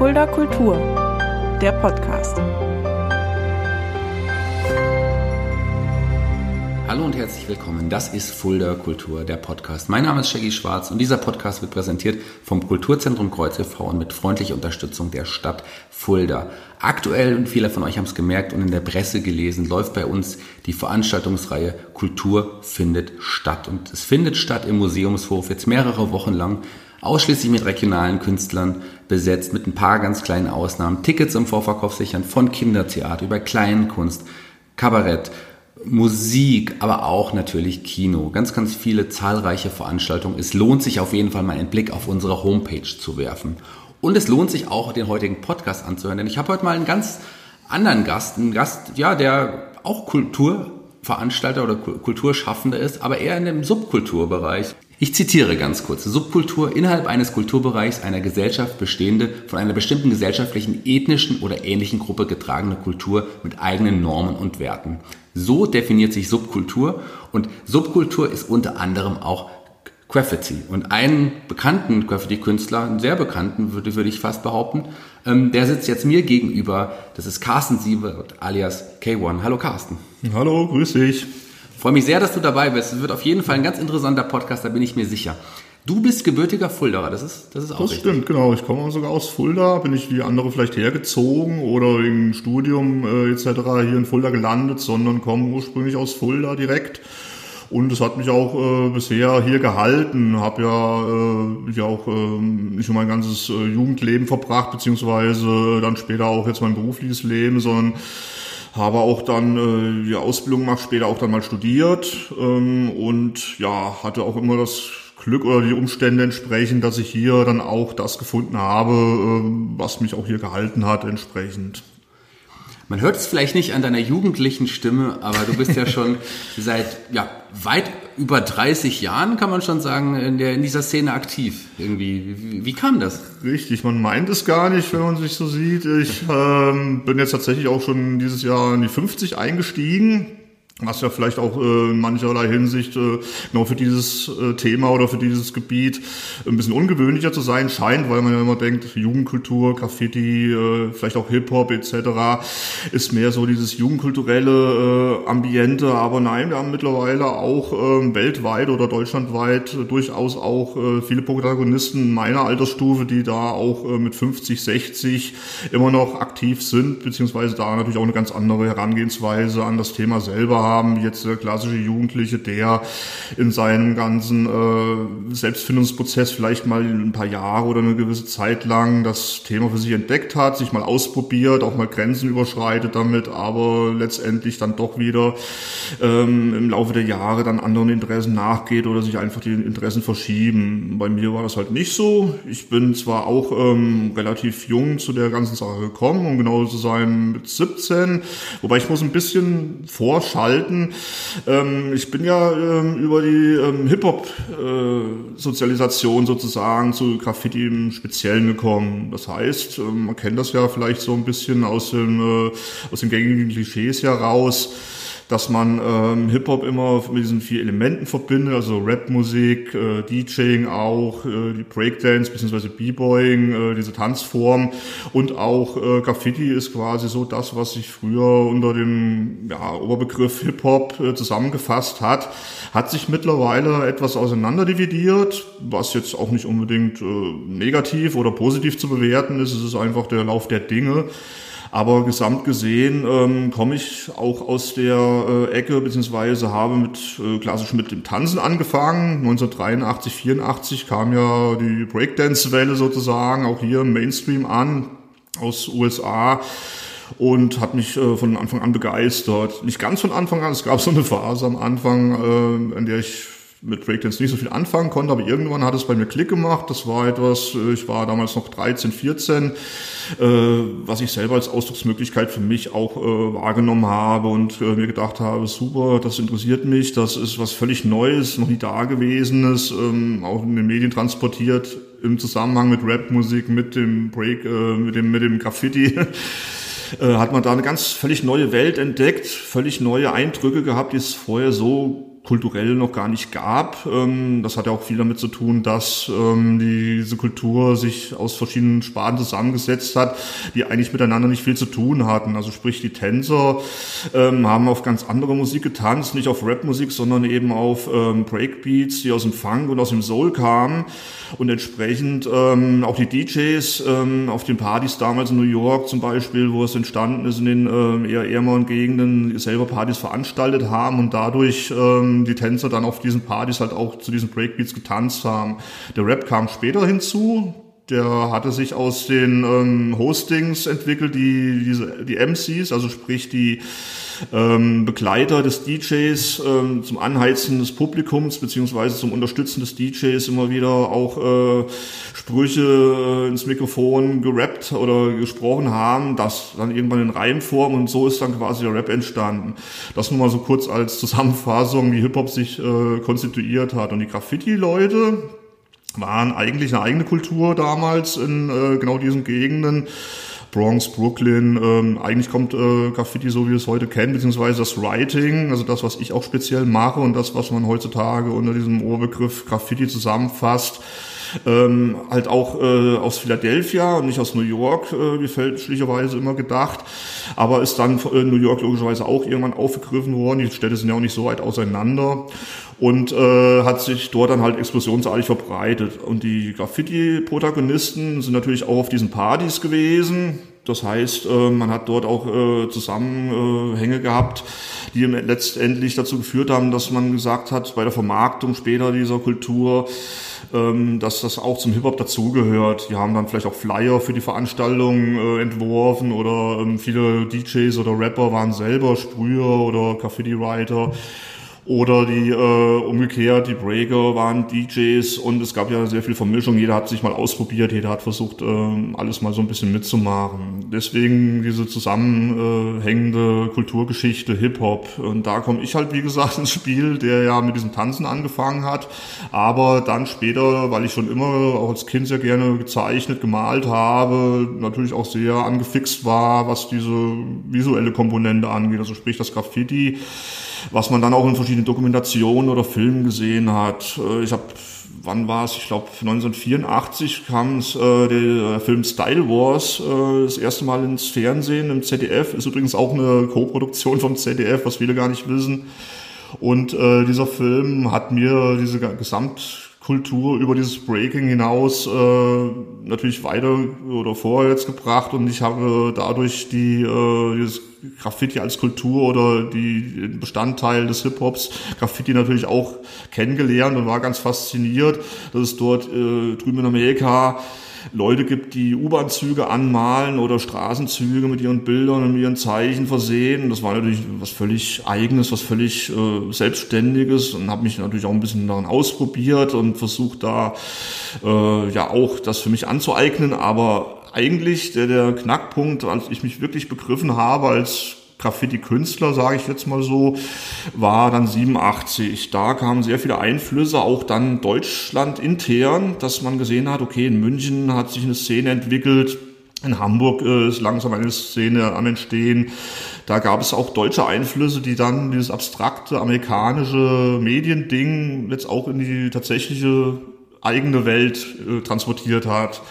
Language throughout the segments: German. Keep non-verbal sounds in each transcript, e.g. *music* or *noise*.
Fulda Kultur, der Podcast. Hallo und herzlich willkommen. Das ist Fulda Kultur, der Podcast. Mein Name ist Shaggy Schwarz und dieser Podcast wird präsentiert vom Kulturzentrum Kreuz e.V. und mit freundlicher Unterstützung der Stadt Fulda. Aktuell, und viele von euch haben es gemerkt und in der Presse gelesen, läuft bei uns die Veranstaltungsreihe Kultur findet statt. Und es findet statt im Museumshof jetzt mehrere Wochen lang ausschließlich mit regionalen Künstlern besetzt, mit ein paar ganz kleinen Ausnahmen. Tickets im Vorverkauf sichern von Kindertheater über Kleinkunst, Kabarett, Musik, aber auch natürlich Kino. Ganz, ganz viele zahlreiche Veranstaltungen. Es lohnt sich auf jeden Fall mal einen Blick auf unsere Homepage zu werfen. Und es lohnt sich auch, den heutigen Podcast anzuhören, denn ich habe heute mal einen ganz anderen Gast, einen Gast, ja, der auch Kulturveranstalter oder Kulturschaffender ist, aber eher in dem Subkulturbereich. Ich zitiere ganz kurz. Subkultur innerhalb eines Kulturbereichs einer Gesellschaft bestehende, von einer bestimmten gesellschaftlichen, ethnischen oder ähnlichen Gruppe getragene Kultur mit eigenen Normen und Werten. So definiert sich Subkultur und Subkultur ist unter anderem auch Graffiti. Und einen bekannten Graffiti-Künstler, einen sehr bekannten, würde, würde ich fast behaupten, ähm, der sitzt jetzt mir gegenüber. Das ist Carsten Siebert alias K1. Hallo Carsten. Hallo, grüß dich. Freue mich sehr, dass du dabei bist. Es wird auf jeden Fall ein ganz interessanter Podcast, da bin ich mir sicher. Du bist gebürtiger Fuldaer, das ist, das ist auch Das richtig. stimmt, genau. Ich komme sogar aus Fulda, bin ich wie andere vielleicht hergezogen oder wegen Studium äh, etc. hier in Fulda gelandet, sondern komme ursprünglich aus Fulda direkt. Und es hat mich auch äh, bisher hier gehalten. Habe ja, äh, ja auch äh, nicht nur mein ganzes äh, Jugendleben verbracht, beziehungsweise dann später auch jetzt mein berufliches Leben, sondern habe auch dann äh, die Ausbildung gemacht, später auch dann mal studiert ähm, und ja, hatte auch immer das Glück oder die Umstände entsprechend, dass ich hier dann auch das gefunden habe, äh, was mich auch hier gehalten hat entsprechend. Man hört es vielleicht nicht an deiner jugendlichen Stimme, aber du bist ja *laughs* schon seit ja, weit über 30 Jahren, kann man schon sagen, in, der, in dieser Szene aktiv. Irgendwie. Wie, wie kam das? Richtig, man meint es gar nicht, wenn man sich so sieht. Ich ähm, bin jetzt tatsächlich auch schon dieses Jahr in die 50 eingestiegen. Was ja vielleicht auch äh, in mancherlei Hinsicht äh, genau für dieses äh, Thema oder für dieses Gebiet ein bisschen ungewöhnlicher zu sein scheint, weil man ja immer denkt, Jugendkultur, Graffiti, äh, vielleicht auch Hip-Hop etc. ist mehr so dieses jugendkulturelle Ambiente. Aber nein, wir haben mittlerweile auch äh, weltweit oder deutschlandweit durchaus auch viele Protagonisten meiner Altersstufe, die da auch mit 50, 60 immer noch aktiv sind, beziehungsweise da natürlich auch eine ganz andere Herangehensweise an das Thema selber haben jetzt der klassische Jugendliche, der in seinem ganzen äh, Selbstfindungsprozess vielleicht mal ein paar Jahre oder eine gewisse Zeit lang das Thema für sich entdeckt hat, sich mal ausprobiert, auch mal Grenzen überschreitet damit, aber letztendlich dann doch wieder ähm, im Laufe der Jahre dann anderen Interessen nachgeht oder sich einfach die Interessen verschieben. Bei mir war das halt nicht so. Ich bin zwar auch ähm, relativ jung zu der ganzen Sache gekommen, um genau zu sein mit 17, wobei ich muss ein bisschen vorschalten, halten. Ähm, ich bin ja ähm, über die ähm, Hip-Hop-Sozialisation äh, sozusagen zu Graffiti im Speziellen gekommen. Das heißt, ähm, man kennt das ja vielleicht so ein bisschen aus, dem, äh, aus den gängigen Klischees heraus dass man ähm, Hip-Hop immer mit diesen vier Elementen verbindet, also Rap-Musik, äh, DJing auch, äh, die Breakdance bzw. B-Boying, äh, diese Tanzform und auch äh, Graffiti ist quasi so das, was sich früher unter dem ja, Oberbegriff Hip-Hop äh, zusammengefasst hat, hat sich mittlerweile etwas auseinanderdividiert, was jetzt auch nicht unbedingt äh, negativ oder positiv zu bewerten ist, es ist einfach der Lauf der Dinge. Aber gesamt gesehen ähm, komme ich auch aus der äh, Ecke, beziehungsweise habe mit äh, klassisch mit dem Tanzen angefangen. 1983, 84 kam ja die Breakdance-Welle sozusagen auch hier im Mainstream an aus USA und hat mich äh, von Anfang an begeistert. Nicht ganz von Anfang an, es gab so eine Phase am Anfang, äh, in der ich mit Breakdance nicht so viel anfangen konnte, aber irgendwann hat es bei mir Klick gemacht. Das war etwas, äh, ich war damals noch 13, 14, äh, was ich selber als Ausdrucksmöglichkeit für mich auch äh, wahrgenommen habe und mir gedacht habe, super, das interessiert mich, das ist was völlig Neues, noch nie dagewesenes, ähm, auch in den Medien transportiert im Zusammenhang mit Rapmusik, mit dem Break, mit dem, mit dem Graffiti. *laughs* hat man da eine ganz völlig neue Welt entdeckt, völlig neue Eindrücke gehabt, die es vorher so kulturell noch gar nicht gab. Ähm, das hat ja auch viel damit zu tun, dass ähm, diese Kultur sich aus verschiedenen Sparten zusammengesetzt hat, die eigentlich miteinander nicht viel zu tun hatten. Also sprich, die Tänzer ähm, haben auf ganz andere Musik getanzt, nicht auf Rapmusik, sondern eben auf Breakbeats, die aus dem Funk und aus dem Soul kamen. Und entsprechend auch die DJs auf den Partys damals in New York zum Beispiel, wo es entstanden ist, in den eher ärmeren Gegenden selber Partys veranstaltet haben und dadurch ähm, die Tänzer dann auf diesen Partys halt auch zu diesen Breakbeats getanzt haben. Der Rap kam später hinzu. Der hatte sich aus den ähm, Hostings entwickelt, die, diese, die MCs, also sprich die ähm, Begleiter des DJs ähm, zum Anheizen des Publikums beziehungsweise zum Unterstützen des DJs immer wieder auch äh, Sprüche äh, ins Mikrofon gerappt oder gesprochen haben, das dann irgendwann in Reimform und so ist dann quasi der Rap entstanden. Das nur mal so kurz als Zusammenfassung, wie Hip-Hop sich äh, konstituiert hat. Und die Graffiti-Leute, waren eigentlich eine eigene Kultur damals in äh, genau diesen Gegenden. Bronx, Brooklyn. Ähm, eigentlich kommt äh, Graffiti so, wie wir es heute kennen, beziehungsweise das Writing, also das, was ich auch speziell mache und das, was man heutzutage unter diesem Oberbegriff Graffiti zusammenfasst, ähm, halt auch äh, aus Philadelphia und nicht aus New York, äh, wie fälschlicherweise immer gedacht, aber ist dann in New York logischerweise auch irgendwann aufgegriffen worden. Die Städte sind ja auch nicht so weit auseinander und äh, hat sich dort dann halt explosionsartig verbreitet. Und die Graffiti-Protagonisten sind natürlich auch auf diesen Partys gewesen. Das heißt, äh, man hat dort auch äh, Zusammenhänge gehabt, die letztendlich dazu geführt haben, dass man gesagt hat, bei der Vermarktung später dieser Kultur, ähm, dass das auch zum Hip-Hop dazugehört. Die haben dann vielleicht auch Flyer für die Veranstaltung äh, entworfen oder ähm, viele DJs oder Rapper waren selber Sprüher oder Graffiti-Writer oder die äh, umgekehrt, die Breaker waren DJs und es gab ja sehr viel Vermischung. Jeder hat sich mal ausprobiert, jeder hat versucht, äh, alles mal so ein bisschen mitzumachen. Deswegen diese zusammenhängende Kulturgeschichte Hip-Hop. Und da komme ich halt, wie gesagt, *laughs* ins Spiel, der ja mit diesem Tanzen angefangen hat. Aber dann später, weil ich schon immer auch als Kind sehr gerne gezeichnet, gemalt habe, natürlich auch sehr angefixt war, was diese visuelle Komponente angeht. Also sprich das Graffiti was man dann auch in verschiedenen Dokumentationen oder Filmen gesehen hat. Äh, ich habe wann war es? Ich glaube 1984 kam es, äh, der Film Style Wars äh, das erste Mal ins Fernsehen im ZDF. Ist übrigens auch eine Co-Produktion vom ZDF, was viele gar nicht wissen. Und äh, dieser Film hat mir diese Gesamtkultur über dieses Breaking hinaus äh, natürlich weiter oder vorwärts gebracht und ich habe dadurch die äh, dieses Graffiti als Kultur oder die Bestandteil des Hip-Hops, Graffiti natürlich auch kennengelernt und war ganz fasziniert, dass es dort äh, drüben in Amerika Leute gibt, die U-Bahn-Züge anmalen oder Straßenzüge mit ihren Bildern und ihren Zeichen versehen. Das war natürlich was völlig Eigenes, was völlig äh, Selbstständiges und habe mich natürlich auch ein bisschen daran ausprobiert und versucht da äh, ja auch das für mich anzueignen, aber eigentlich der, der Knackpunkt, als ich mich wirklich begriffen habe als Graffiti-Künstler, sage ich jetzt mal so, war dann 87. Da kamen sehr viele Einflüsse, auch dann Deutschland intern, dass man gesehen hat, okay, in München hat sich eine Szene entwickelt, in Hamburg äh, ist langsam eine Szene am Entstehen. Da gab es auch deutsche Einflüsse, die dann dieses abstrakte amerikanische Mediending jetzt auch in die tatsächliche eigene Welt äh, transportiert hat.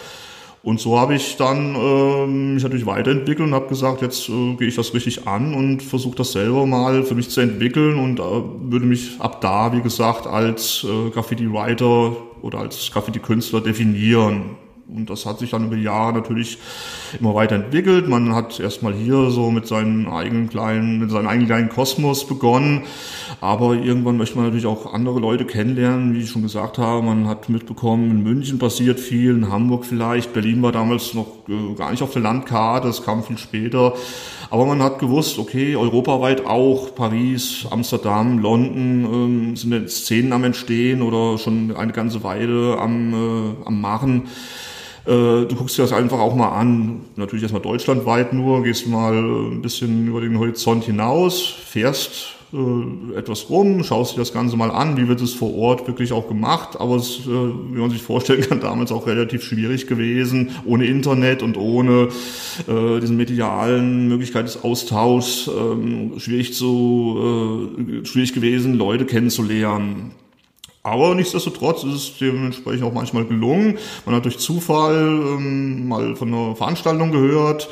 Und so habe ich dann äh, mich natürlich weiterentwickelt und habe gesagt, jetzt äh, gehe ich das richtig an und versuche das selber mal für mich zu entwickeln und äh, würde mich ab da, wie gesagt, als äh, Graffiti-Writer oder als Graffiti-Künstler definieren. Und das hat sich dann über die Jahre natürlich immer weiterentwickelt. Man hat erstmal hier so mit seinem eigenen kleinen, mit seinem eigenen kleinen Kosmos begonnen. Aber irgendwann möchte man natürlich auch andere Leute kennenlernen, wie ich schon gesagt habe. Man hat mitbekommen, in München passiert viel, in Hamburg vielleicht. Berlin war damals noch äh, gar nicht auf der Landkarte, das kam viel später. Aber man hat gewusst, okay, europaweit auch, Paris, Amsterdam, London ähm, sind jetzt Szenen am Entstehen oder schon eine ganze Weile am, äh, am Machen. Äh, du guckst dir das einfach auch mal an. Natürlich erstmal deutschlandweit nur, gehst mal ein bisschen über den Horizont hinaus, fährst äh, etwas rum, schaust dir das Ganze mal an, wie wird es vor Ort wirklich auch gemacht, aber es, äh, wie man sich vorstellen kann, *laughs* damals auch relativ schwierig gewesen, ohne Internet und ohne äh, diesen medialen Möglichkeit des Austauschs, äh, schwierig zu, äh, schwierig gewesen, Leute kennenzulernen. Aber nichtsdestotrotz ist es dementsprechend auch manchmal gelungen. Man hat durch Zufall ähm, mal von einer Veranstaltung gehört,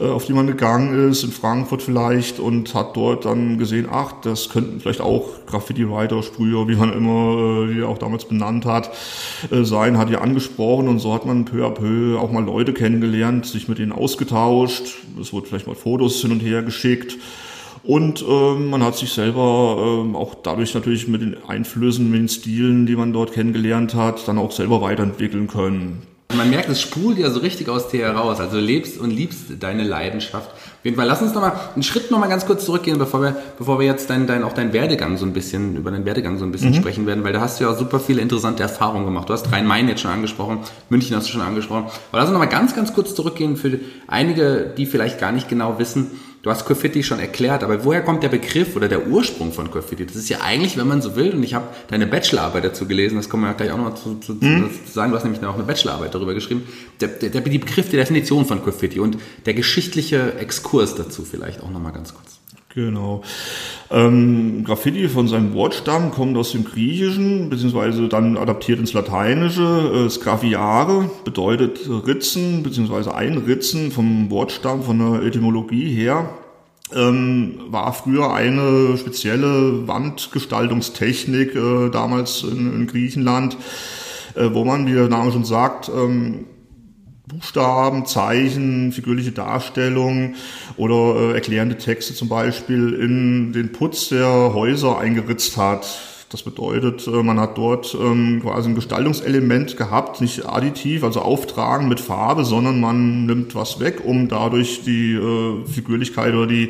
äh, auf die man gegangen ist, in Frankfurt vielleicht, und hat dort dann gesehen, ach, das könnten vielleicht auch Graffiti-Writer, Sprüher, wie man immer, äh, die auch damals benannt hat, äh, sein, hat die angesprochen und so hat man peu à peu auch mal Leute kennengelernt, sich mit denen ausgetauscht. Es wurde vielleicht mal Fotos hin und her geschickt. Und ähm, man hat sich selber ähm, auch dadurch natürlich mit den Einflüssen, mit den Stilen, die man dort kennengelernt hat, dann auch selber weiterentwickeln können. Man merkt, es sprudelt ja so richtig aus dir heraus. Also du lebst und liebst deine Leidenschaft. Auf jeden Fall, lass uns noch mal einen Schritt noch mal ganz kurz zurückgehen, bevor wir, bevor wir jetzt dein, dein, auch deinen Werdegang so ein bisschen, über deinen Werdegang so ein bisschen mhm. sprechen werden, weil da hast du ja super viele interessante Erfahrungen gemacht. Du hast Rhein-Main jetzt schon angesprochen, München hast du schon angesprochen. Aber lass uns noch mal ganz, ganz kurz zurückgehen für einige, die vielleicht gar nicht genau wissen, Du hast Graffiti schon erklärt, aber woher kommt der Begriff oder der Ursprung von Graffiti? Das ist ja eigentlich, wenn man so will, und ich habe deine Bachelorarbeit dazu gelesen, das kommen wir ja gleich auch noch zu, zu, mhm. zu sagen, du hast nämlich auch eine Bachelorarbeit darüber geschrieben, der, der, der, die Begriff, die Definition von Graffiti und der geschichtliche Exkurs dazu vielleicht auch nochmal ganz kurz. Genau. Ähm, Graffiti von seinem Wortstamm kommt aus dem Griechischen, beziehungsweise dann adaptiert ins Lateinische. Äh, Sgraviare bedeutet Ritzen, beziehungsweise Einritzen vom Wortstamm, von der Etymologie her. Ähm, war früher eine spezielle Wandgestaltungstechnik äh, damals in, in Griechenland, äh, wo man, wie der Name schon sagt, ähm, Buchstaben, Zeichen, figürliche Darstellungen oder äh, erklärende Texte zum Beispiel in den Putz der Häuser eingeritzt hat. Das bedeutet, äh, man hat dort ähm, quasi ein Gestaltungselement gehabt, nicht additiv, also auftragen mit Farbe, sondern man nimmt was weg, um dadurch die äh, Figürlichkeit oder die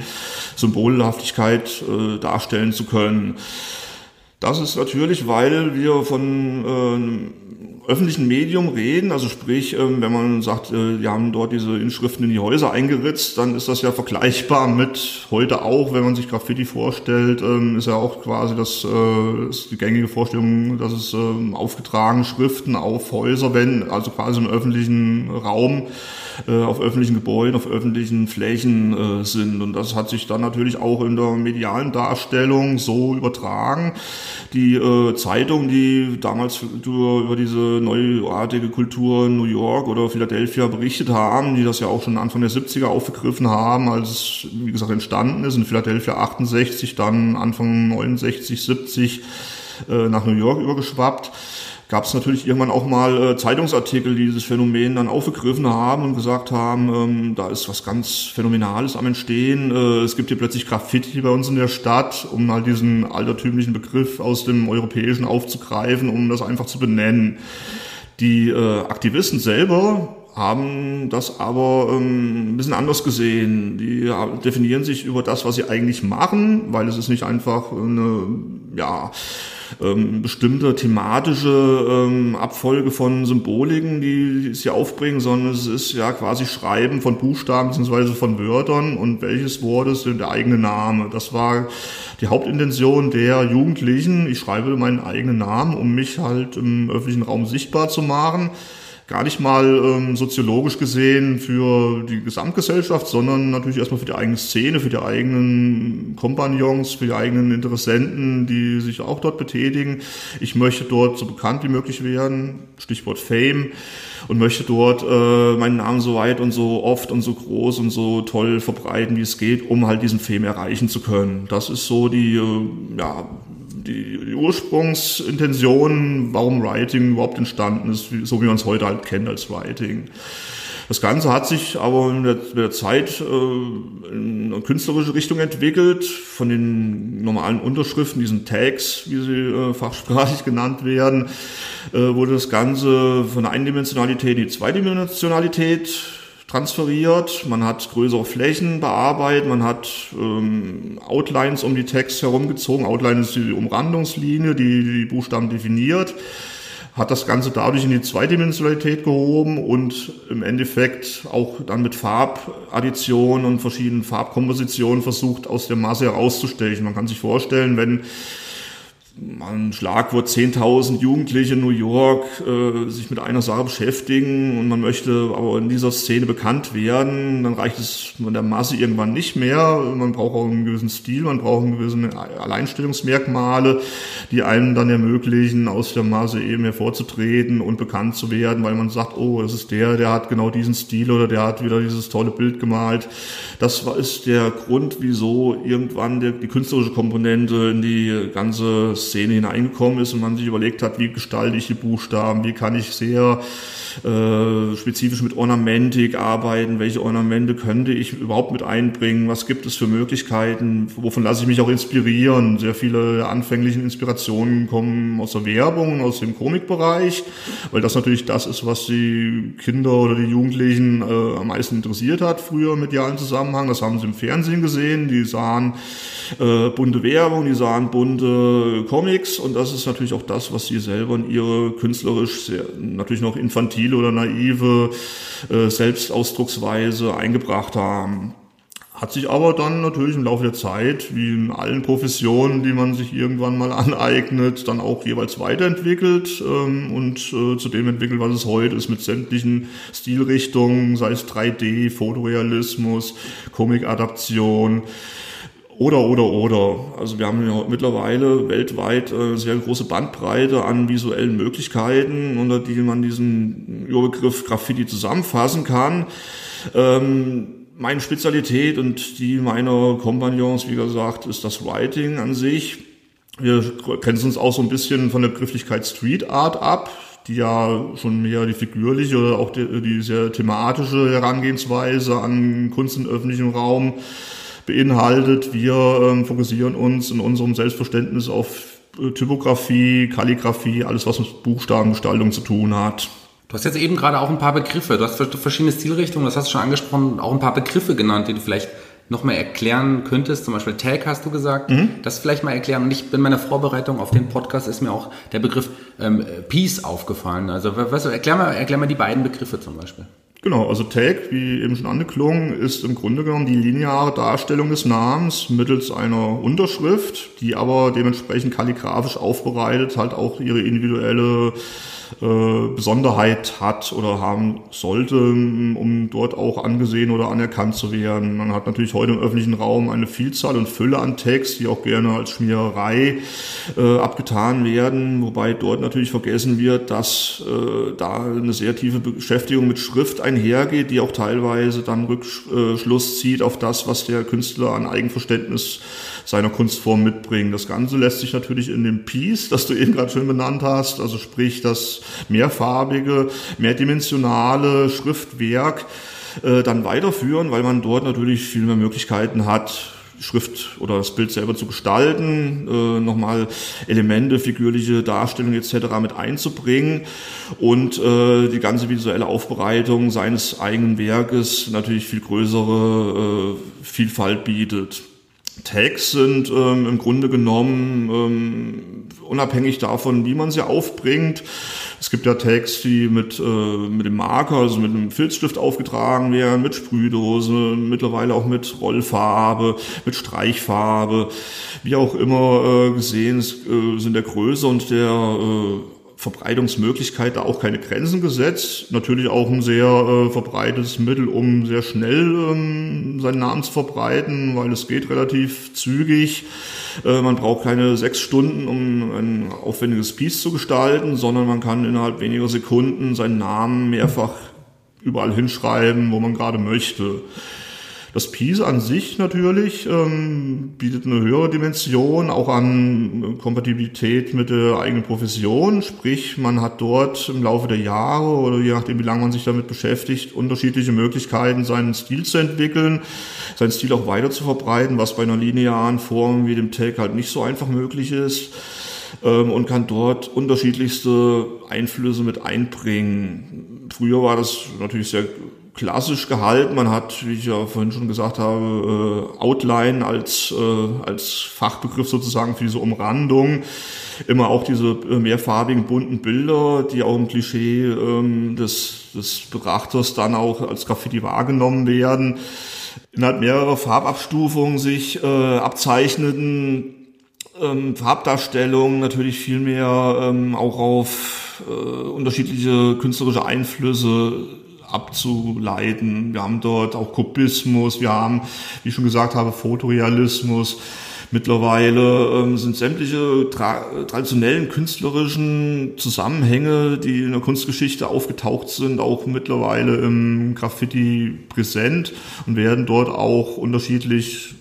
Symbolhaftigkeit äh, darstellen zu können. Das ist natürlich, weil wir von äh, öffentlichen Medium reden, also sprich, ähm, wenn man sagt, äh, wir haben dort diese Inschriften in die Häuser eingeritzt, dann ist das ja vergleichbar mit heute auch, wenn man sich Graffiti vorstellt, ähm, ist ja auch quasi das, äh, ist die gängige Vorstellung, dass es ähm, aufgetragen Schriften auf Häuserwänden, also quasi im öffentlichen Raum, äh, auf öffentlichen Gebäuden, auf öffentlichen Flächen sind. Und das hat sich dann natürlich auch in der medialen Darstellung so übertragen. Die Zeitung, die damals über diese neuartige Kultur New York oder Philadelphia berichtet haben, die das ja auch schon Anfang der 70er aufgegriffen haben, als es, wie gesagt, entstanden ist. In Philadelphia 68, dann Anfang 69, 70 äh, nach New York übergeschwappt gab es natürlich irgendwann auch mal äh, Zeitungsartikel, die dieses Phänomen dann aufgegriffen haben und gesagt haben, ähm, da ist was ganz Phänomenales am Entstehen. Äh, es gibt hier plötzlich Graffiti bei uns in der Stadt, um mal diesen altertümlichen Begriff aus dem Europäischen aufzugreifen, um das einfach zu benennen. Die äh, Aktivisten selber haben das aber ähm, ein bisschen anders gesehen. Die definieren sich über das, was sie eigentlich machen, weil es ist nicht einfach eine, ja, ähm, bestimmte thematische ähm, Abfolge von Symboliken, die sie aufbringen, sondern es ist ja quasi Schreiben von Buchstaben bzw. von Wörtern und welches Wort ist denn der eigene Name. Das war die Hauptintention der Jugendlichen. Ich schreibe meinen eigenen Namen, um mich halt im öffentlichen Raum sichtbar zu machen gar nicht mal ähm, soziologisch gesehen für die Gesamtgesellschaft, sondern natürlich erstmal für die eigene Szene, für die eigenen Kompagnons, für die eigenen Interessenten, die sich auch dort betätigen. Ich möchte dort so bekannt wie möglich werden, Stichwort Fame, und möchte dort äh, meinen Namen so weit und so oft und so groß und so toll verbreiten, wie es geht, um halt diesen Fame erreichen zu können. Das ist so die, äh, ja, die, die Ursprungsintention, warum Writing überhaupt entstanden ist, so wie man es heute halt kennt als Writing. Das Ganze hat sich aber in der, der Zeit äh, in eine künstlerische Richtung entwickelt. Von den normalen Unterschriften, diesen Tags, wie sie äh, fachsprachlich *laughs* genannt werden, äh, wurde das Ganze von der Eindimensionalität in die Zweidimensionalität transferiert, man hat größere Flächen bearbeitet, man hat ähm, Outlines um die Text herumgezogen. Outline ist die Umrandungslinie, die die Buchstaben definiert. hat das Ganze dadurch in die Zweidimensionalität gehoben und im Endeffekt auch dann mit Farbaddition und verschiedenen Farbkompositionen versucht, aus der Masse herauszustechen. Man kann sich vorstellen, wenn ein Schlagwort 10.000 Jugendliche in New York äh, sich mit einer Sache beschäftigen und man möchte aber in dieser Szene bekannt werden, dann reicht es von der Masse irgendwann nicht mehr. Man braucht auch einen gewissen Stil, man braucht einen gewissen Alleinstellungsmerkmale, die einem dann ermöglichen, aus der Masse eben hervorzutreten und bekannt zu werden, weil man sagt, oh, das ist der, der hat genau diesen Stil oder der hat wieder dieses tolle Bild gemalt. Das ist der Grund, wieso irgendwann die, die künstlerische Komponente in die ganze Szene hineingekommen ist und man sich überlegt hat, wie gestalte ich die Buchstaben, wie kann ich sehr äh, spezifisch mit Ornamentik arbeiten, welche Ornamente könnte ich überhaupt mit einbringen, was gibt es für Möglichkeiten, wovon lasse ich mich auch inspirieren. Sehr viele anfänglichen Inspirationen kommen aus der Werbung, aus dem Komikbereich, weil das natürlich das ist, was die Kinder oder die Jugendlichen äh, am meisten interessiert hat, früher im medialen Zusammenhang. Das haben sie im Fernsehen gesehen, die sahen äh, bunte Werbung, die sahen bunte Comics und das ist natürlich auch das, was sie selber in ihre künstlerisch sehr, natürlich noch infantil infantile oder naive äh, Selbstausdrucksweise eingebracht haben. Hat sich aber dann natürlich im Laufe der Zeit, wie in allen Professionen, die man sich irgendwann mal *laughs* aneignet, dann auch jeweils weiterentwickelt ähm, und äh, zu dem entwickelt, was es heute ist, mit sämtlichen Stilrichtungen, sei es 3D, Fotorealismus, Comic-Adaption, oder, oder, oder. Also wir haben ja mittlerweile weltweit äh, sehr große Bandbreite an visuellen Möglichkeiten, unter die man diesen Überbegriff Graffiti zusammenfassen kann. Ähm, meine Spezialität und die meiner Kompagnons, wie gesagt, ist das Writing an sich. Wir grenzen uns auch so ein bisschen von der Begrifflichkeit Street Art ab, die ja schon mehr die figürliche oder auch die, die sehr thematische Herangehensweise an Kunst im öffentlichen Raum beinhaltet. Wir ähm, fokussieren uns in unserem Selbstverständnis auf äh, Typografie, Kalligrafie, alles was mit Buchstabengestaltung zu tun hat. Du hast jetzt eben gerade auch ein paar Begriffe, du hast verschiedene Stilrichtungen, das hast du schon angesprochen, auch ein paar Begriffe genannt, die du vielleicht noch mal erklären könntest. Zum Beispiel Tag hast du gesagt, mhm. das vielleicht mal erklären. Und ich bin meiner Vorbereitung auf den Podcast ist mir auch der Begriff ähm, Peace aufgefallen. Also was, erklär, mal, erklär mal die beiden Begriffe zum Beispiel. Genau, also Tag, wie eben schon angeklungen, ist im Grunde genommen die lineare Darstellung des Namens mittels einer Unterschrift, die aber dementsprechend kalligrafisch aufbereitet halt auch ihre individuelle äh, Besonderheit hat oder haben sollte, um dort auch angesehen oder anerkannt zu werden. Man hat natürlich heute im öffentlichen Raum eine Vielzahl und Fülle an Text, die auch gerne als Schmiererei äh, abgetan werden, wobei dort natürlich vergessen wird, dass äh, da eine sehr tiefe Beschäftigung mit Schrift einhergeht, die auch teilweise dann Rückschluss zieht auf das, was der Künstler an Eigenverständnis seiner Kunstform mitbringt. Das Ganze lässt sich natürlich in dem Piece, das du eben gerade schön benannt hast, also sprich das mehrfarbige, mehrdimensionale Schriftwerk, äh, dann weiterführen, weil man dort natürlich viel mehr Möglichkeiten hat, Schrift oder das Bild selber zu gestalten, äh, nochmal Elemente, figürliche Darstellungen etc. mit einzubringen und äh, die ganze visuelle Aufbereitung seines eigenen Werkes natürlich viel größere äh, Vielfalt bietet. Tags sind ähm, im Grunde genommen ähm, unabhängig davon, wie man sie aufbringt. Es gibt ja Tags, die mit, äh, mit dem Marker, also mit einem Filzstift aufgetragen werden, mit Sprühdose, mittlerweile auch mit Rollfarbe, mit Streichfarbe, wie auch immer äh, gesehen, äh, sind der Größe und der äh, Verbreitungsmöglichkeit da auch keine Grenzen gesetzt. Natürlich auch ein sehr äh, verbreitetes Mittel, um sehr schnell ähm, seinen Namen zu verbreiten, weil es geht relativ zügig. Äh, man braucht keine sechs Stunden, um ein aufwendiges Piece zu gestalten, sondern man kann innerhalb weniger Sekunden seinen Namen mehrfach überall hinschreiben, wo man gerade möchte. Das Piece an sich natürlich ähm, bietet eine höhere Dimension, auch an Kompatibilität mit der eigenen Profession. Sprich, man hat dort im Laufe der Jahre oder je nachdem, wie lange man sich damit beschäftigt, unterschiedliche Möglichkeiten, seinen Stil zu entwickeln, seinen Stil auch weiter zu verbreiten, was bei einer linearen Form wie dem Tag halt nicht so einfach möglich ist ähm, und kann dort unterschiedlichste Einflüsse mit einbringen früher war das natürlich sehr klassisch gehalten. Man hat, wie ich ja vorhin schon gesagt habe, äh, Outline als, äh, als Fachbegriff sozusagen für diese Umrandung. Immer auch diese äh, mehrfarbigen, bunten Bilder, die auch im Klischee ähm, des, des Betrachters dann auch als Graffiti wahrgenommen werden. Innerhalb mehrerer Farbabstufungen sich äh, abzeichneten ähm, Farbdarstellungen natürlich viel mehr ähm, auch auf äh, unterschiedliche künstlerische Einflüsse abzuleiten. Wir haben dort auch Kubismus, wir haben, wie ich schon gesagt habe, Fotorealismus. Mittlerweile ähm, sind sämtliche tra traditionellen künstlerischen Zusammenhänge, die in der Kunstgeschichte aufgetaucht sind, auch mittlerweile im Graffiti präsent und werden dort auch unterschiedlich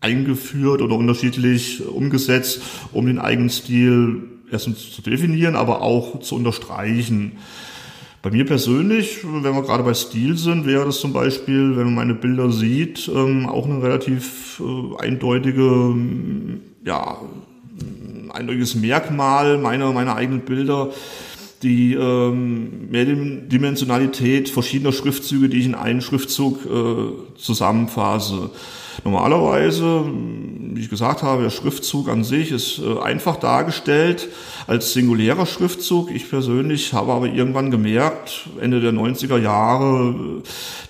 eingeführt oder unterschiedlich umgesetzt, um den eigenen Stil erstens zu definieren, aber auch zu unterstreichen. Bei mir persönlich, wenn wir gerade bei Stil sind, wäre das zum Beispiel, wenn man meine Bilder sieht, ähm, auch eine relativ äh, eindeutige, ja, eindeutiges Merkmal meiner, meiner eigenen Bilder, die ähm, Mehrdimensionalität verschiedener Schriftzüge, die ich in einen Schriftzug äh, zusammenfasse. Normalerweise, wie ich gesagt habe, der Schriftzug an sich ist äh, einfach dargestellt als singulärer Schriftzug. Ich persönlich habe aber irgendwann gemerkt, Ende der 90er Jahre,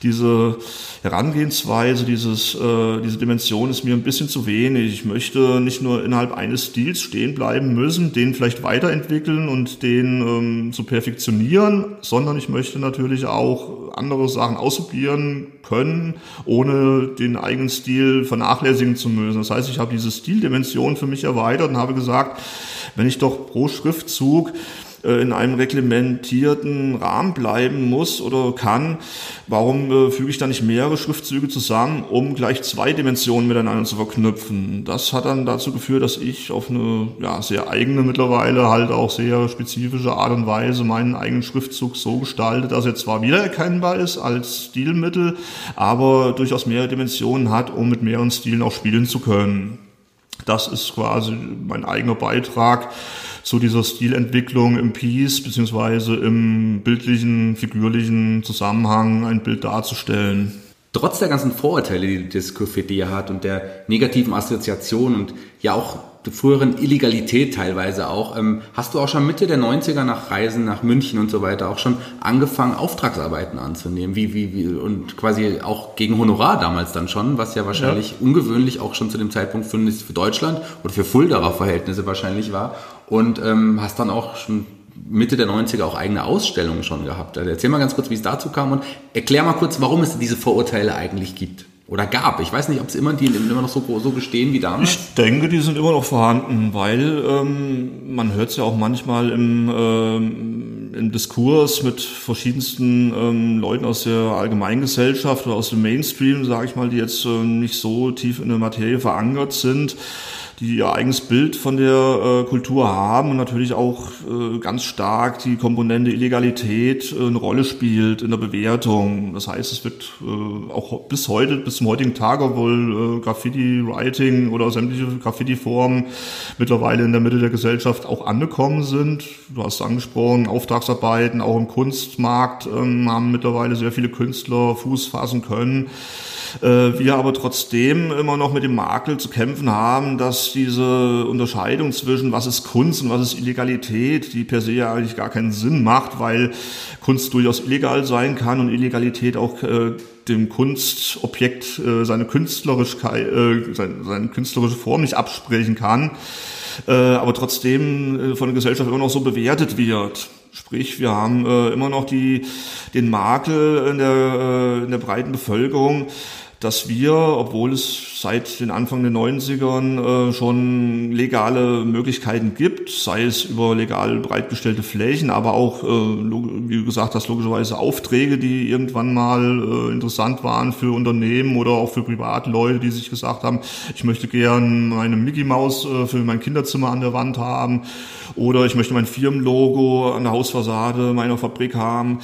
diese Herangehensweise, dieses, äh, diese Dimension ist mir ein bisschen zu wenig. Ich möchte nicht nur innerhalb eines Stils stehen bleiben müssen, den vielleicht weiterentwickeln und den ähm, zu perfektionieren, sondern ich möchte natürlich auch andere Sachen ausprobieren können, ohne den eigenen Stil vernachlässigen zu müssen. Das heißt, ich habe diese Stildimension für mich erweitert und habe gesagt, wenn ich doch pro Schriftzug äh, in einem reglementierten Rahmen bleiben muss oder kann, warum äh, füge ich da nicht mehrere Schriftzüge zusammen, um gleich zwei Dimensionen miteinander zu verknüpfen? Das hat dann dazu geführt, dass ich auf eine ja, sehr eigene mittlerweile halt auch sehr spezifische Art und Weise meinen eigenen Schriftzug so gestalte, dass er zwar wiedererkennbar ist als Stilmittel, aber durchaus mehrere Dimensionen hat, um mit mehreren Stilen auch spielen zu können. Das ist quasi mein eigener Beitrag zu dieser Stilentwicklung im Piece beziehungsweise im bildlichen, figürlichen Zusammenhang ein Bild darzustellen. Trotz der ganzen Vorurteile, die das Graffiti hat und der negativen Assoziation und ja auch früheren Illegalität teilweise auch, ähm, hast du auch schon Mitte der 90er nach Reisen nach München und so weiter auch schon angefangen, Auftragsarbeiten anzunehmen, wie, wie, wie, und quasi auch gegen Honorar damals dann schon, was ja wahrscheinlich ja. ungewöhnlich auch schon zu dem Zeitpunkt für, für Deutschland oder für Fuldaer Verhältnisse wahrscheinlich war und ähm, hast dann auch schon Mitte der 90er auch eigene Ausstellungen schon gehabt. Also erzähl mal ganz kurz, wie es dazu kam und erklär mal kurz, warum es diese Vorurteile eigentlich gibt. Oder gab. Ich weiß nicht, ob es immer die immer noch so, so bestehen wie damals. Ich denke, die sind immer noch vorhanden, weil ähm, man hört es ja auch manchmal im, ähm, im Diskurs mit verschiedensten ähm, Leuten aus der Allgemeingesellschaft oder aus dem Mainstream, sage ich mal, die jetzt äh, nicht so tief in der Materie verankert sind die ihr eigenes Bild von der äh, Kultur haben und natürlich auch äh, ganz stark die Komponente Illegalität äh, eine Rolle spielt in der Bewertung. Das heißt, es wird äh, auch bis heute, bis zum heutigen Tag, obwohl äh, Graffiti-Writing oder sämtliche Graffiti-Formen mittlerweile in der Mitte der Gesellschaft auch angekommen sind. Du hast angesprochen, Auftragsarbeiten, auch im Kunstmarkt ähm, haben mittlerweile sehr viele Künstler Fuß fassen können. Äh, wir aber trotzdem immer noch mit dem Makel zu kämpfen haben, dass diese Unterscheidung zwischen was ist Kunst und was ist Illegalität, die per se ja eigentlich gar keinen Sinn macht, weil Kunst durchaus illegal sein kann und Illegalität auch äh, dem Kunstobjekt äh, seine Künstlerischkeit, äh, seine, seine künstlerische Form nicht absprechen kann, äh, aber trotzdem äh, von der Gesellschaft immer noch so bewertet wird. Sprich, wir haben äh, immer noch die, den Makel in der, äh, in der breiten Bevölkerung, dass wir, obwohl es seit den Anfang der 90ern äh, schon legale Möglichkeiten gibt, sei es über legal bereitgestellte Flächen, aber auch, äh, wie gesagt hast, logischerweise Aufträge, die irgendwann mal äh, interessant waren für Unternehmen oder auch für Privatleute, die sich gesagt haben, ich möchte gern meine Mickey Maus äh, für mein Kinderzimmer an der Wand haben oder ich möchte mein Firmenlogo an der Hausfassade meiner Fabrik haben.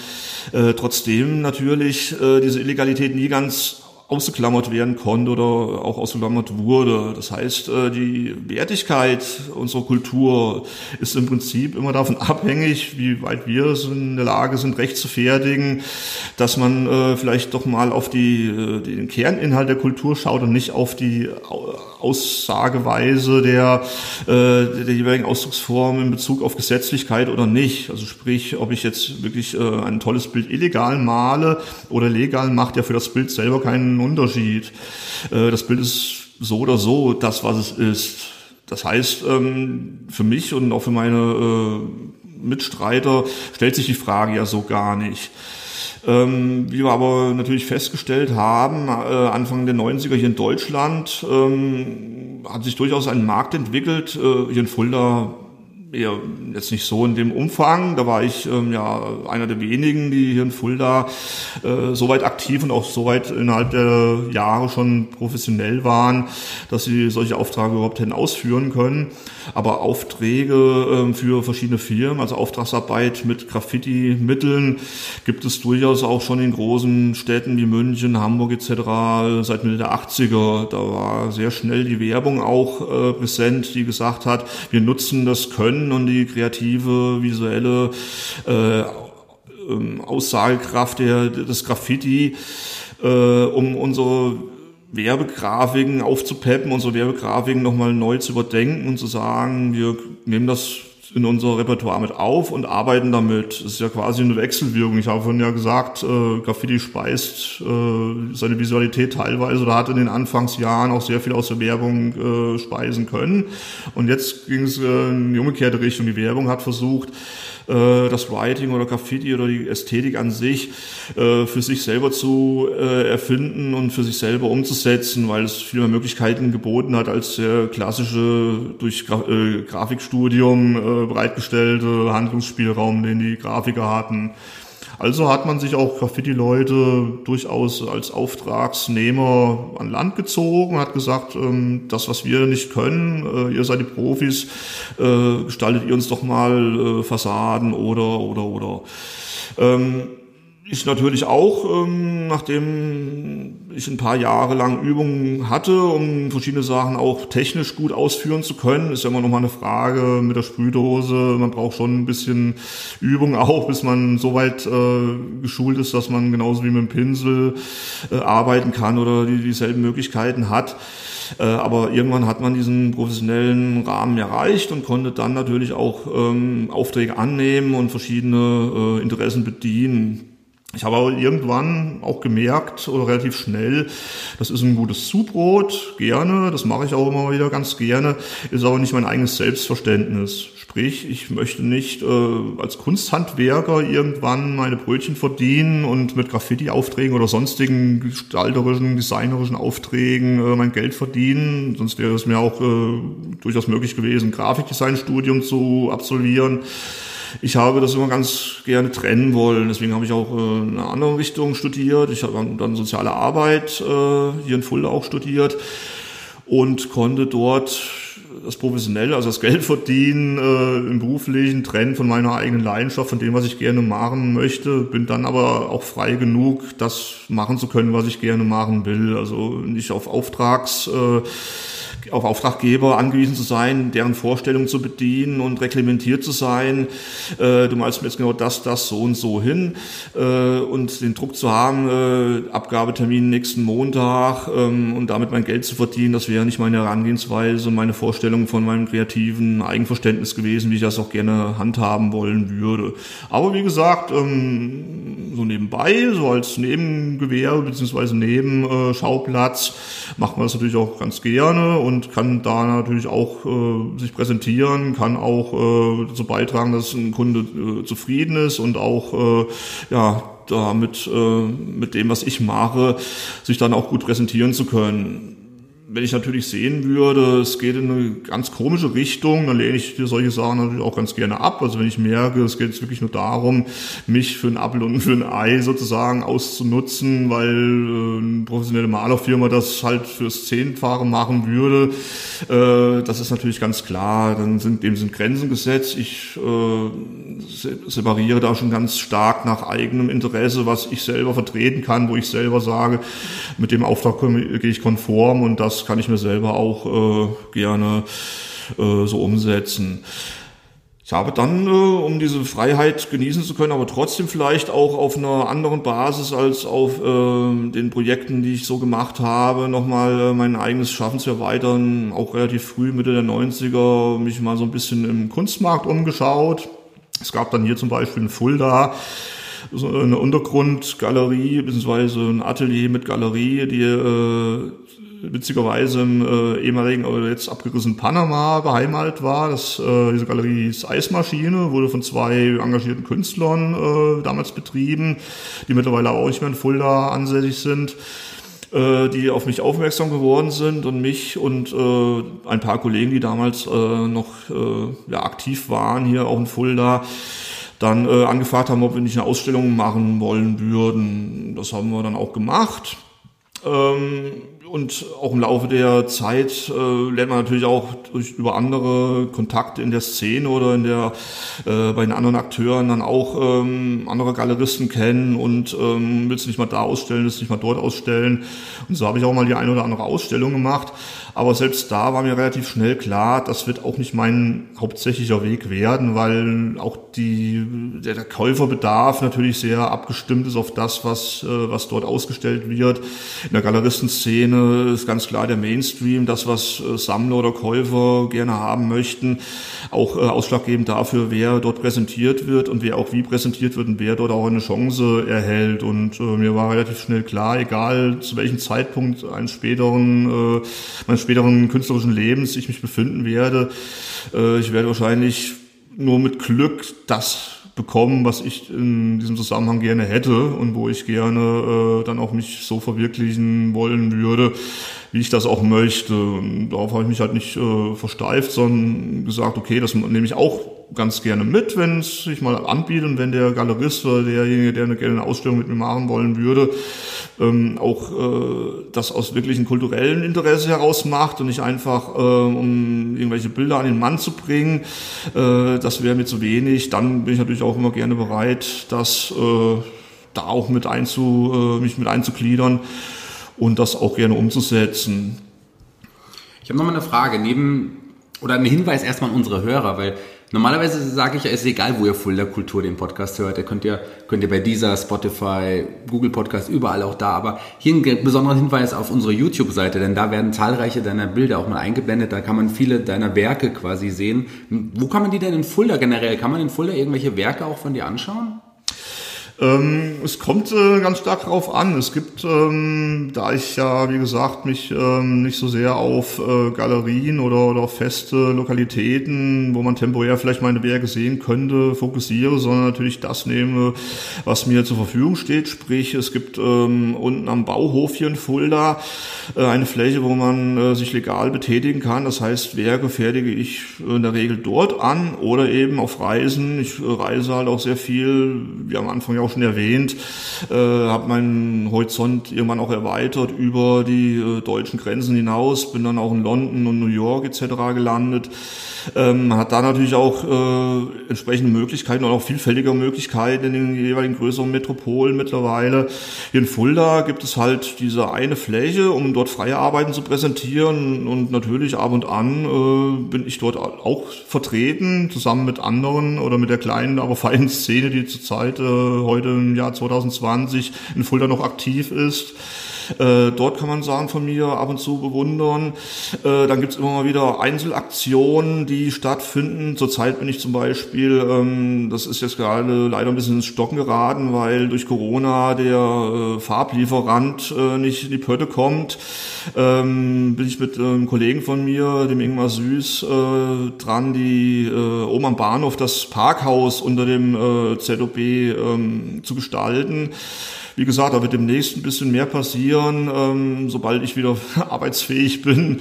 Äh, trotzdem natürlich äh, diese Illegalität nie ganz ausgeklammert werden konnte oder auch ausgeklammert wurde. Das heißt, äh, die Wertigkeit unserer Kultur ist im Prinzip immer davon abhängig, wie weit wir in der Lage sind, recht zu fertigen, dass man äh, vielleicht doch mal auf die, äh, den Kerninhalt der Kultur schaut und nicht auf die Aussageweise der, der jeweiligen Ausdrucksform in Bezug auf Gesetzlichkeit oder nicht. Also sprich, ob ich jetzt wirklich ein tolles Bild illegal male oder legal, macht ja für das Bild selber keinen Unterschied. Äh, das Bild ist so oder so das, was es ist. Das heißt, ähm, für mich und auch für meine äh, Mitstreiter stellt sich die Frage ja so gar nicht. Ähm, wie wir aber natürlich festgestellt haben, äh, Anfang der 90er hier in Deutschland ähm, hat sich durchaus ein Markt entwickelt. hier in Fulda eher jetzt nicht so in dem Umfang. Da war ich ähm, ja einer der wenigen, die hier in Fulda äh, so weit aktiv und auch so weit innerhalb der Jahre schon professionell waren, dass sie solche Aufträge überhaupt hätten ausführen können. Aber Aufträge äh, für verschiedene Firmen, also Auftragsarbeit mit Graffiti-Mitteln, gibt es durchaus auch schon in großen Städten wie München, Hamburg etc. seit Mitte der 80er. Da war sehr schnell die Werbung auch äh, präsent, die gesagt hat, wir nutzen das Können und die kreative, visuelle äh, ähm, Aussagekraft der, des Graffiti, äh, um unsere Werbegrafiken aufzupeppen, unsere Werbegrafiken nochmal neu zu überdenken und zu sagen, wir nehmen das in unser Repertoire mit auf und arbeiten damit. Das ist ja quasi eine Wechselwirkung. Ich habe vorhin ja gesagt, äh, Graffiti speist äh, seine Visualität teilweise oder hat in den Anfangsjahren auch sehr viel aus der Werbung äh, speisen können. Und jetzt ging es äh, in die umgekehrte Richtung. Die Werbung hat versucht, äh, das Writing oder Graffiti oder die Ästhetik an sich äh, für sich selber zu äh, erfinden und für sich selber umzusetzen, weil es viel mehr Möglichkeiten geboten hat als der klassische durch Gra äh, Grafikstudium äh, bereitgestellte Handlungsspielraum, den die Grafiker hatten. Also hat man sich auch Graffiti-Leute durchaus als Auftragsnehmer an Land gezogen, hat gesagt, ähm, das, was wir nicht können, äh, ihr seid die Profis, äh, gestaltet ihr uns doch mal äh, Fassaden oder, oder, oder. Ähm, ich natürlich auch, ähm, nachdem ich ein paar Jahre lang Übungen hatte, um verschiedene Sachen auch technisch gut ausführen zu können, ist ja immer noch mal eine Frage mit der Sprühdose. Man braucht schon ein bisschen Übung auch, bis man so weit äh, geschult ist, dass man genauso wie mit dem Pinsel äh, arbeiten kann oder die, dieselben Möglichkeiten hat. Äh, aber irgendwann hat man diesen professionellen Rahmen erreicht und konnte dann natürlich auch ähm, Aufträge annehmen und verschiedene äh, Interessen bedienen. Ich habe aber irgendwann auch gemerkt, oder relativ schnell, das ist ein gutes Zubrot, gerne, das mache ich auch immer wieder ganz gerne, ist aber nicht mein eigenes Selbstverständnis. Sprich, ich möchte nicht äh, als Kunsthandwerker irgendwann meine Brötchen verdienen und mit Graffiti-Aufträgen oder sonstigen gestalterischen, designerischen Aufträgen äh, mein Geld verdienen. Sonst wäre es mir auch äh, durchaus möglich gewesen, Grafikdesign-Studium zu absolvieren ich habe das immer ganz gerne trennen wollen. Deswegen habe ich auch äh, eine andere Richtung studiert. Ich habe dann soziale Arbeit äh, hier in Fulda auch studiert und konnte dort das professionell, also das Geld verdienen, äh, im beruflichen trennen von meiner eigenen Leidenschaft, von dem, was ich gerne machen möchte, bin dann aber auch frei genug, das machen zu können, was ich gerne machen will. Also nicht auf Auftrags äh, auf Auftraggeber angewiesen zu sein, deren Vorstellungen zu bedienen und reglementiert zu sein. Äh, du malst mir jetzt genau das, das, so und so hin äh, und den Druck zu haben, äh, Abgabetermin nächsten Montag ähm, und damit mein Geld zu verdienen, das wäre nicht meine Herangehensweise, meine Vorstellung von meinem kreativen Eigenverständnis gewesen, wie ich das auch gerne handhaben wollen würde. Aber wie gesagt, ähm, so nebenbei, so als Nebengewerbe beziehungsweise Nebenschauplatz macht man das natürlich auch ganz gerne und und kann da natürlich auch äh, sich präsentieren, kann auch äh, dazu beitragen, dass ein Kunde äh, zufrieden ist und auch äh, ja damit äh, mit dem, was ich mache, sich dann auch gut präsentieren zu können wenn ich natürlich sehen würde, es geht in eine ganz komische Richtung, dann lehne ich solche Sachen natürlich auch ganz gerne ab. Also wenn ich merke, es geht jetzt wirklich nur darum, mich für einen Apfel und für ein Ei sozusagen auszunutzen, weil äh, eine professionelle Malerfirma das halt fürs Zehnfache machen würde, äh, das ist natürlich ganz klar. Dann sind dem sind Grenzen gesetzt. Ich äh, separiere da schon ganz stark nach eigenem Interesse, was ich selber vertreten kann, wo ich selber sage, mit dem Auftrag gehe ich konform und das kann ich mir selber auch äh, gerne äh, so umsetzen. Ich habe dann, äh, um diese Freiheit genießen zu können, aber trotzdem vielleicht auch auf einer anderen Basis als auf äh, den Projekten, die ich so gemacht habe, nochmal äh, mein eigenes Schaffen zu erweitern. Auch relativ früh, Mitte der 90er, mich mal so ein bisschen im Kunstmarkt umgeschaut. Es gab dann hier zum Beispiel in Fulda so eine Untergrundgalerie beziehungsweise ein Atelier mit Galerie, die äh, witzigerweise im äh, ehemaligen oder jetzt abgerissenen Panama beheimatet war. Das, äh, diese Galerie hieß Eismaschine, wurde von zwei engagierten Künstlern äh, damals betrieben, die mittlerweile auch nicht mehr in Fulda ansässig sind äh, die auf mich aufmerksam geworden sind und mich und äh, ein paar Kollegen, die damals äh, noch äh, ja, aktiv waren hier auch in Fulda, dann äh, angefragt haben, ob wir nicht eine Ausstellung machen wollen würden. Das haben wir dann auch gemacht. Ähm, und auch im Laufe der Zeit äh, lernt man natürlich auch durch, über andere Kontakte in der Szene oder in der äh, bei den anderen Akteuren dann auch ähm, andere Galeristen kennen und ähm, willst du nicht mal da ausstellen, willst du nicht mal dort ausstellen. Und so habe ich auch mal die eine oder andere Ausstellung gemacht. Aber selbst da war mir relativ schnell klar, das wird auch nicht mein hauptsächlicher Weg werden, weil auch die, der, der Käuferbedarf natürlich sehr abgestimmt ist auf das, was, äh, was dort ausgestellt wird. In der Galeristenszene ist ganz klar der Mainstream, das, was äh, Sammler oder Käufer gerne haben möchten, auch äh, ausschlaggebend dafür, wer dort präsentiert wird und wer auch wie präsentiert wird und wer dort auch eine Chance erhält. Und äh, mir war relativ schnell klar, egal zu welchem Zeitpunkt eines späteren, äh, späteren künstlerischen Lebens ich mich befinden werde, äh, ich werde wahrscheinlich nur mit Glück das bekommen, was ich in diesem Zusammenhang gerne hätte und wo ich gerne äh, dann auch mich so verwirklichen wollen würde, wie ich das auch möchte. Und darauf habe ich mich halt nicht äh, versteift, sondern gesagt, okay, das nehme ich auch ganz gerne mit, wenn es sich mal anbietet und wenn der Galerist oder derjenige, der eine, gerne eine Ausstellung mit mir machen wollen würde, ähm, auch äh, das aus wirklichen kulturellen Interesse heraus macht und nicht einfach, äh, um irgendwelche Bilder an den Mann zu bringen. Äh, das wäre mir zu wenig. Dann bin ich natürlich auch immer gerne bereit, das äh, da auch mit einzu, äh, mich mit einzugliedern und das auch gerne umzusetzen. Ich habe nochmal eine Frage. Neben oder ein Hinweis erstmal an unsere Hörer, weil Normalerweise sage ich ja, ist egal, wo ihr Fulda Kultur den Podcast hört. Ihr könnt ihr, könnt ihr bei dieser, Spotify, Google Podcast, überall auch da. Aber hier ein besonderer Hinweis auf unsere YouTube-Seite, denn da werden zahlreiche deiner Bilder auch mal eingeblendet. Da kann man viele deiner Werke quasi sehen. Wo kann man die denn in Fulda generell? Kann man in Fulda irgendwelche Werke auch von dir anschauen? Ähm, es kommt äh, ganz stark darauf an. Es gibt, ähm, da ich ja, wie gesagt, mich ähm, nicht so sehr auf äh, Galerien oder, oder feste Lokalitäten, wo man temporär vielleicht meine Werke sehen könnte, fokussiere, sondern natürlich das nehme, was mir zur Verfügung steht. Sprich, es gibt ähm, unten am Bauhof hier in Fulda äh, eine Fläche, wo man äh, sich legal betätigen kann. Das heißt, Werke fertige ich in der Regel dort an oder eben auf Reisen. Ich reise halt auch sehr viel, wie am Anfang ja auch schon erwähnt, äh, habe meinen Horizont irgendwann auch erweitert über die äh, deutschen Grenzen hinaus, bin dann auch in London und New York etc. gelandet. Ähm, hat da natürlich auch äh, entsprechende Möglichkeiten und auch vielfältige Möglichkeiten in den jeweiligen größeren Metropolen mittlerweile. Hier in Fulda gibt es halt diese eine Fläche, um dort freie Arbeiten zu präsentieren und natürlich ab und an äh, bin ich dort auch vertreten, zusammen mit anderen oder mit der kleinen, aber feinen Szene, die zurzeit äh, heute im Jahr 2020 in Fulda noch aktiv ist. Äh, dort kann man sagen von mir ab und zu bewundern. Äh, dann gibt's immer mal wieder Einzelaktionen, die stattfinden. Zurzeit bin ich zum Beispiel, ähm, das ist jetzt gerade leider ein bisschen ins Stocken geraten, weil durch Corona der äh, Farblieferant äh, nicht in die Pötte kommt. Ähm, bin ich mit einem Kollegen von mir, dem Ingmar Süß, äh, dran, die äh, oben am Bahnhof das Parkhaus unter dem ZOB ähm, zu gestalten. Wie gesagt, da wird demnächst ein bisschen mehr passieren, ähm, sobald ich wieder *laughs* arbeitsfähig bin.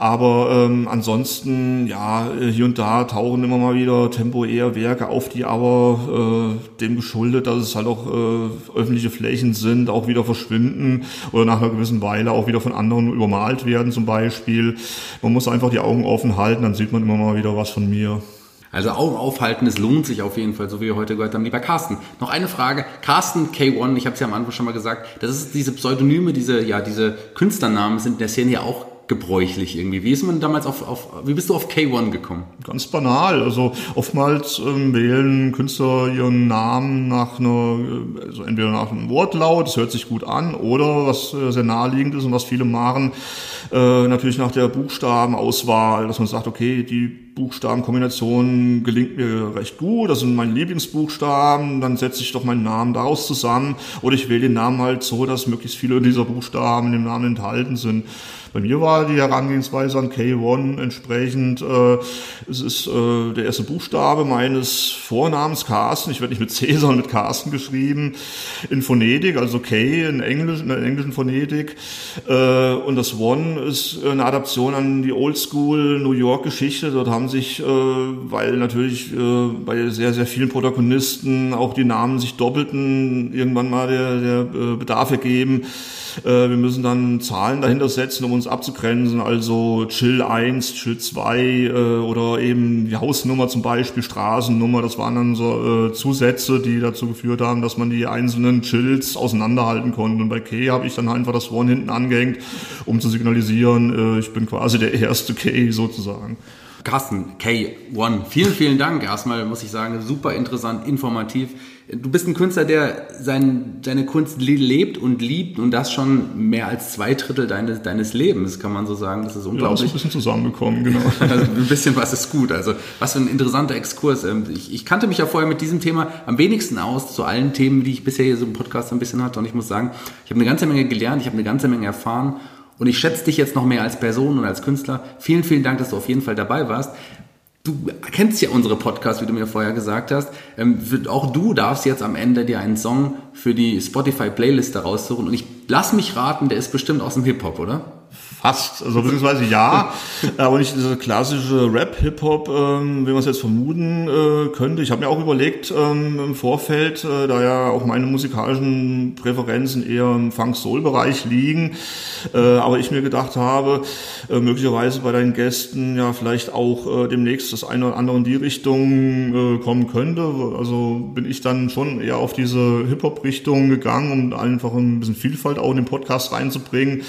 Aber ähm, ansonsten, ja, hier und da tauchen immer mal wieder temporär Werke auf, die aber äh, dem geschuldet, dass es halt auch äh, öffentliche Flächen sind, auch wieder verschwinden oder nach einer gewissen Weile auch wieder von anderen übermalt werden zum Beispiel. Man muss einfach die Augen offen halten, dann sieht man immer mal wieder was von mir. Also Augen aufhalten, es lohnt sich auf jeden Fall, so wie wir heute gehört haben. Lieber Carsten, noch eine Frage. Carsten K1, ich habe es ja am Anfang schon mal gesagt, das ist diese Pseudonyme, diese, ja, diese Künstlernamen sind in der Szene ja auch gebräuchlich irgendwie. Wie ist man damals auf, auf wie bist du auf K1 gekommen? Ganz banal. Also oftmals ähm, wählen Künstler ihren Namen nach einer, äh, also entweder nach einem Wortlaut, das hört sich gut an, oder was äh, sehr naheliegend ist und was viele machen, äh, natürlich nach der Buchstabenauswahl, dass man sagt, okay, die Buchstabenkombination gelingt mir recht gut, das sind meine Lieblingsbuchstaben, dann setze ich doch meinen Namen daraus zusammen oder ich wähle den Namen halt so, dass möglichst viele dieser Buchstaben im Namen enthalten sind. Bei mir war die Herangehensweise an K1 entsprechend, äh, es ist äh, der erste Buchstabe meines Vornamens Carsten, ich werde nicht mit C, *laughs* sondern mit Carsten geschrieben, in Phonetik, also K in, Englisch, in der englischen Phonetik. Äh, und das One ist eine Adaption an die Oldschool New York Geschichte. Dort haben sich, äh, weil natürlich äh, bei sehr, sehr vielen Protagonisten auch die Namen sich doppelten, irgendwann mal der, der äh, Bedarf ergeben. Äh, wir müssen dann Zahlen dahinter setzen, um uns abzugrenzen, also Chill 1, Chill 2 äh, oder eben die Hausnummer zum Beispiel, Straßennummer, das waren dann so äh, Zusätze, die dazu geführt haben, dass man die einzelnen Chills auseinanderhalten konnte. Und bei K habe ich dann einfach das One hinten angehängt, um zu signalisieren, äh, ich bin quasi der erste K sozusagen. Carsten, K1, vielen, vielen Dank. Erstmal muss ich sagen, super interessant, informativ. Du bist ein Künstler, der sein, seine Kunst lebt und liebt und das schon mehr als zwei Drittel deines, deines Lebens, kann man so sagen. Das ist unglaublich. Ja, ist ein bisschen zusammengekommen, genau. *laughs* also ein bisschen was ist gut. Also was für ein interessanter Exkurs. Ähm, ich, ich kannte mich ja vorher mit diesem Thema am wenigsten aus, zu allen Themen, die ich bisher hier so im Podcast ein bisschen hatte. Und ich muss sagen, ich habe eine ganze Menge gelernt, ich habe eine ganze Menge erfahren. Und ich schätze dich jetzt noch mehr als Person und als Künstler. Vielen, vielen Dank, dass du auf jeden Fall dabei warst. Du kennst ja unsere Podcasts, wie du mir vorher gesagt hast. Ähm, auch du darfst jetzt am Ende dir einen Song für die Spotify-Playlist raussuchen. Und ich lass mich raten, der ist bestimmt aus dem Hip-Hop, oder? Fast, also beziehungsweise ja, *laughs* aber nicht dieser klassische Rap-Hip-Hop, ähm, wie man es jetzt vermuten äh, könnte. Ich habe mir auch überlegt ähm, im Vorfeld, äh, da ja auch meine musikalischen Präferenzen eher im Funk-Soul-Bereich liegen, äh, aber ich mir gedacht habe, äh, möglicherweise bei deinen Gästen ja vielleicht auch äh, demnächst das eine oder andere in die Richtung äh, kommen könnte. Also bin ich dann schon eher auf diese Hip-Hop-Richtung gegangen, um einfach ein bisschen Vielfalt auch in den Podcast reinzubringen.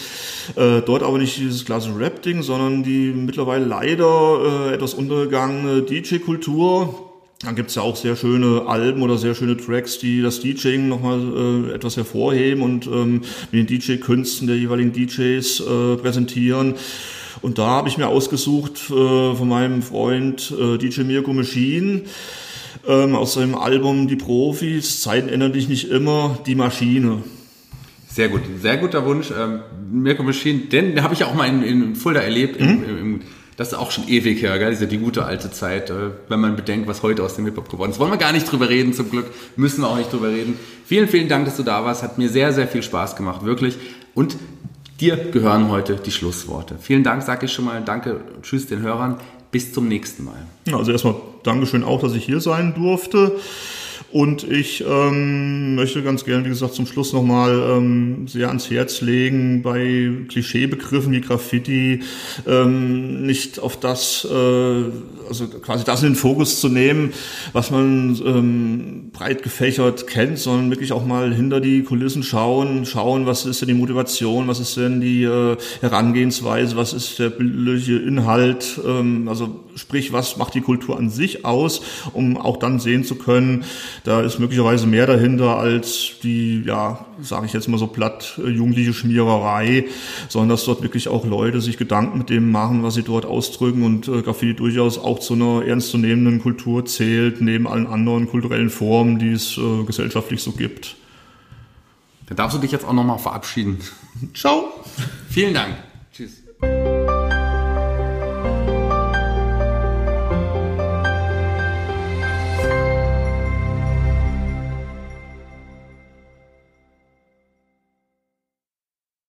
Äh, dort aber nicht dieses klassische Rap-Ding, sondern die mittlerweile leider äh, etwas untergegangene DJ-Kultur. Da gibt's ja auch sehr schöne Alben oder sehr schöne Tracks, die das DJing nochmal äh, etwas hervorheben und ähm, mit den DJ-Künsten der jeweiligen DJs äh, präsentieren. Und da habe ich mir ausgesucht äh, von meinem Freund äh, DJ Mirko Machine ähm, aus seinem Album Die Profis, Zeiten ändern dich nicht immer, die Maschine. Sehr gut, sehr guter Wunsch. Ähm, Mirko Machine, den habe ich ja auch mal in, in Fulda erlebt. Mhm. Im, im, das ist auch schon ewig her, gell? Diese, die gute alte Zeit, äh, wenn man bedenkt, was heute aus dem Hip-Hop geworden ist. Wollen wir gar nicht drüber reden, zum Glück. Müssen wir auch nicht drüber reden. Vielen, vielen Dank, dass du da warst. Hat mir sehr, sehr viel Spaß gemacht, wirklich. Und dir gehören heute die Schlussworte. Vielen Dank, sage ich schon mal. Danke, tschüss den Hörern. Bis zum nächsten Mal. Also erstmal Dankeschön auch, dass ich hier sein durfte. Und ich ähm, möchte ganz gerne, wie gesagt, zum Schluss nochmal ähm, sehr ans Herz legen, bei Klischeebegriffen wie Graffiti ähm, nicht auf das, äh, also quasi das in den Fokus zu nehmen, was man ähm, breit gefächert kennt, sondern wirklich auch mal hinter die Kulissen schauen, schauen, was ist denn die Motivation, was ist denn die äh, Herangehensweise, was ist der bildliche Inhalt, ähm, also sprich, was macht die Kultur an sich aus, um auch dann sehen zu können, da ist möglicherweise mehr dahinter als die, ja, sage ich jetzt mal so platt, äh, jugendliche Schmiererei, sondern dass dort wirklich auch Leute sich Gedanken mit dem machen, was sie dort ausdrücken und äh, Graffiti durchaus auch zu einer ernstzunehmenden Kultur zählt, neben allen anderen kulturellen Formen, die es äh, gesellschaftlich so gibt. Dann darfst du dich jetzt auch nochmal verabschieden. Ciao. Vielen Dank.